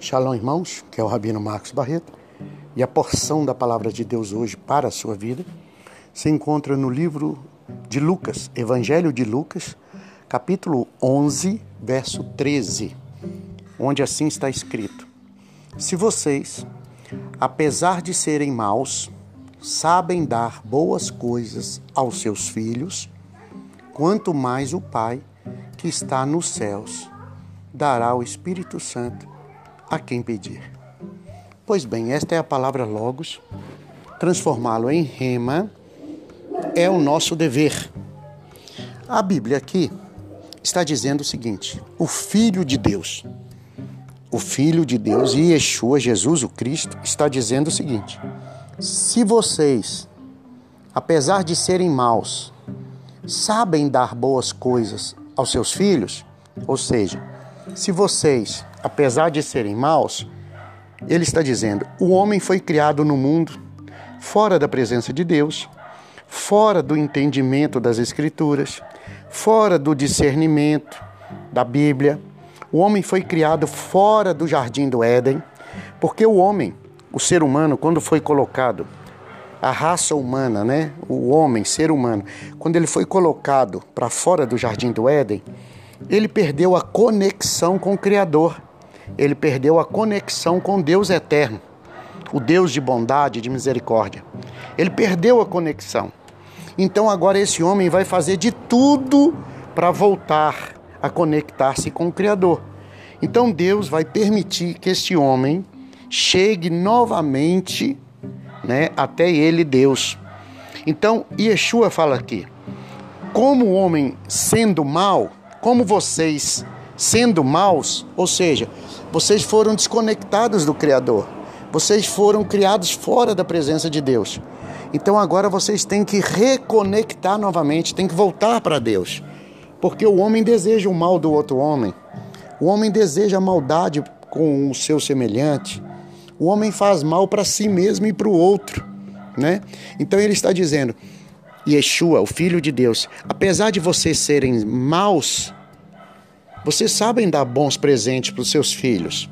Shalom, irmãos, que é o Rabino Marcos Barreto, e a porção da palavra de Deus hoje para a sua vida se encontra no livro de Lucas, Evangelho de Lucas, capítulo 11, verso 13, onde assim está escrito: Se vocês, apesar de serem maus, sabem dar boas coisas aos seus filhos, quanto mais o Pai que está nos céus dará o Espírito Santo a quem pedir. Pois bem, esta é a palavra Logos. Transformá-lo em rema é o nosso dever. A Bíblia aqui está dizendo o seguinte: o Filho de Deus, o Filho de Deus e Yeshua, Jesus o Cristo, está dizendo o seguinte: se vocês, apesar de serem maus, sabem dar boas coisas aos seus filhos, ou seja, se vocês, apesar de serem maus, ele está dizendo: o homem foi criado no mundo fora da presença de Deus, fora do entendimento das Escrituras, fora do discernimento da Bíblia. O homem foi criado fora do jardim do Éden, porque o homem, o ser humano, quando foi colocado, a raça humana, né, o homem, ser humano, quando ele foi colocado para fora do jardim do Éden, ele perdeu a conexão com o Criador. Ele perdeu a conexão com Deus eterno, o Deus de bondade, de misericórdia. Ele perdeu a conexão. Então agora esse homem vai fazer de tudo para voltar a conectar-se com o Criador. Então Deus vai permitir que este homem chegue novamente né, até ele, Deus. Então Yeshua fala aqui: como o homem sendo mal, como vocês, sendo maus, ou seja, vocês foram desconectados do Criador, vocês foram criados fora da presença de Deus. Então agora vocês têm que reconectar novamente, têm que voltar para Deus. Porque o homem deseja o mal do outro homem. O homem deseja a maldade com o seu semelhante. O homem faz mal para si mesmo e para o outro, né? Então ele está dizendo: Yeshua, o Filho de Deus, apesar de vocês serem maus, vocês sabem dar bons presentes para os seus filhos.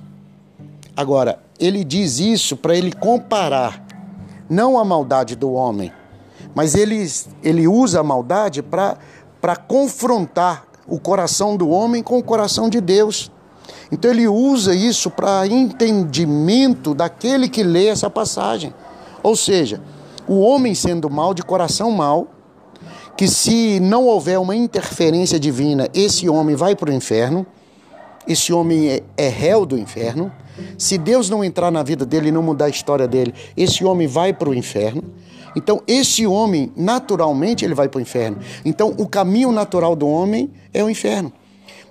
Agora, ele diz isso para ele comparar não a maldade do homem, mas ele, ele usa a maldade para confrontar o coração do homem com o coração de Deus. Então ele usa isso para entendimento daquele que lê essa passagem. Ou seja, o homem sendo mal, de coração mal, que se não houver uma interferência divina, esse homem vai para o inferno, esse homem é, é réu do inferno. Se Deus não entrar na vida dele e não mudar a história dele, esse homem vai para o inferno. Então, esse homem, naturalmente, ele vai para o inferno. Então, o caminho natural do homem é o inferno.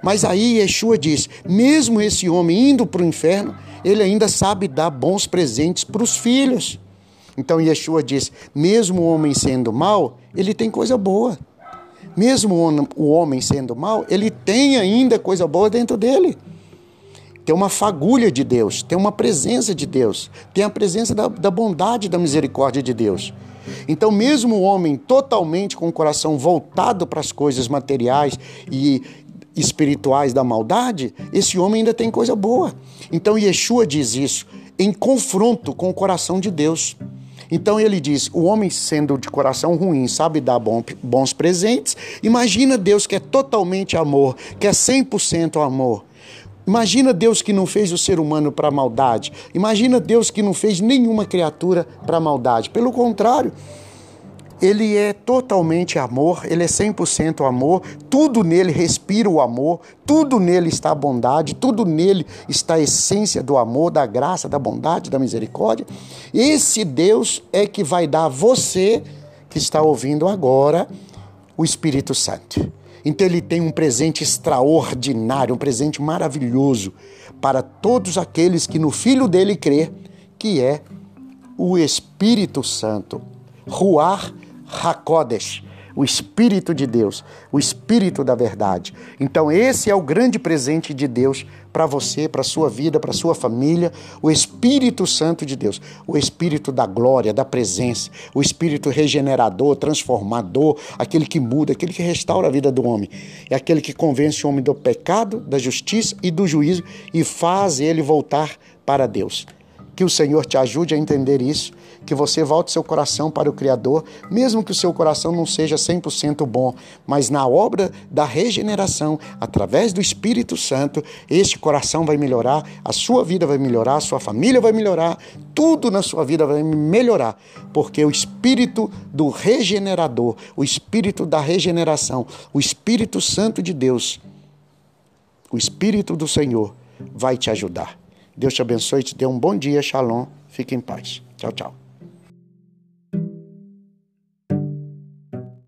Mas aí Yeshua diz: mesmo esse homem indo para o inferno, ele ainda sabe dar bons presentes para os filhos. Então Yeshua diz: mesmo o homem sendo mau, ele tem coisa boa. Mesmo o homem sendo mau, ele tem ainda coisa boa dentro dele. Tem uma fagulha de Deus, tem uma presença de Deus, tem a presença da, da bondade, da misericórdia de Deus. Então, mesmo o homem totalmente com o coração voltado para as coisas materiais e espirituais da maldade, esse homem ainda tem coisa boa. Então, Yeshua diz isso em confronto com o coração de Deus. Então ele diz: o homem sendo de coração ruim sabe dar bons presentes. Imagina Deus que é totalmente amor, que é 100% amor. Imagina Deus que não fez o ser humano para maldade. Imagina Deus que não fez nenhuma criatura para maldade. Pelo contrário, ele é totalmente amor, ele é 100% amor, tudo nele respira o amor, tudo nele está a bondade, tudo nele está a essência do amor, da graça, da bondade, da misericórdia. Esse Deus é que vai dar a você que está ouvindo agora o Espírito Santo. Então ele tem um presente extraordinário, um presente maravilhoso para todos aqueles que no Filho dele crê, que é o Espírito Santo. Ruar Hakodesh, o Espírito de Deus, o Espírito da verdade. Então, esse é o grande presente de Deus para você, para sua vida, para sua família, o Espírito Santo de Deus, o Espírito da glória, da presença, o Espírito regenerador, transformador, aquele que muda, aquele que restaura a vida do homem. É aquele que convence o homem do pecado, da justiça e do juízo e faz ele voltar para Deus. Que o Senhor te ajude a entender isso, que você volte seu coração para o Criador, mesmo que o seu coração não seja 100% bom, mas na obra da regeneração, através do Espírito Santo, este coração vai melhorar, a sua vida vai melhorar, a sua família vai melhorar, tudo na sua vida vai melhorar, porque o Espírito do regenerador, o Espírito da regeneração, o Espírito Santo de Deus, o Espírito do Senhor vai te ajudar. Deus te abençoe te dê um bom dia. Shalom. Fique em paz. Tchau, tchau.